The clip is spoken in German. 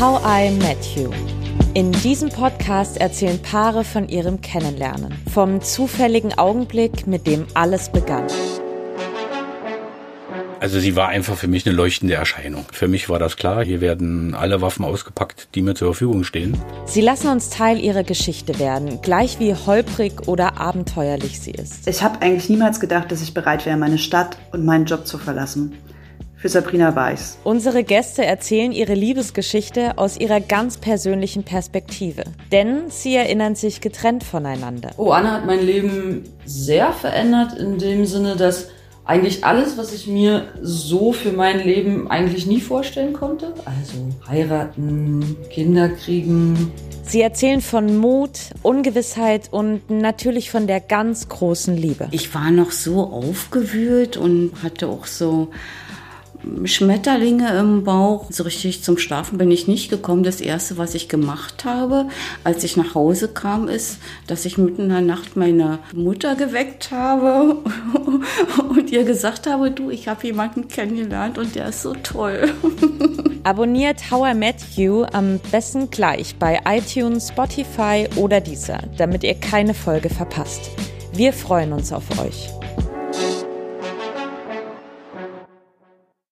How I Met You. In diesem Podcast erzählen Paare von ihrem Kennenlernen, vom zufälligen Augenblick, mit dem alles begann. Also sie war einfach für mich eine leuchtende Erscheinung. Für mich war das klar, hier werden alle Waffen ausgepackt, die mir zur Verfügung stehen. Sie lassen uns Teil ihrer Geschichte werden, gleich wie holprig oder abenteuerlich sie ist. Ich habe eigentlich niemals gedacht, dass ich bereit wäre, meine Stadt und meinen Job zu verlassen. Für Sabrina Weiß. Unsere Gäste erzählen ihre Liebesgeschichte aus ihrer ganz persönlichen Perspektive. Denn sie erinnern sich getrennt voneinander. Oh, Anna hat mein Leben sehr verändert in dem Sinne, dass eigentlich alles, was ich mir so für mein Leben eigentlich nie vorstellen konnte. Also heiraten, Kinder kriegen. Sie erzählen von Mut, Ungewissheit und natürlich von der ganz großen Liebe. Ich war noch so aufgewühlt und hatte auch so Schmetterlinge im Bauch. So richtig zum Schlafen bin ich nicht gekommen. Das erste, was ich gemacht habe, als ich nach Hause kam, ist, dass ich mitten in der Nacht meine Mutter geweckt habe und ihr gesagt habe, du, ich habe jemanden kennengelernt und der ist so toll. Abonniert How I Met You am besten gleich bei iTunes, Spotify oder dieser, damit ihr keine Folge verpasst. Wir freuen uns auf euch.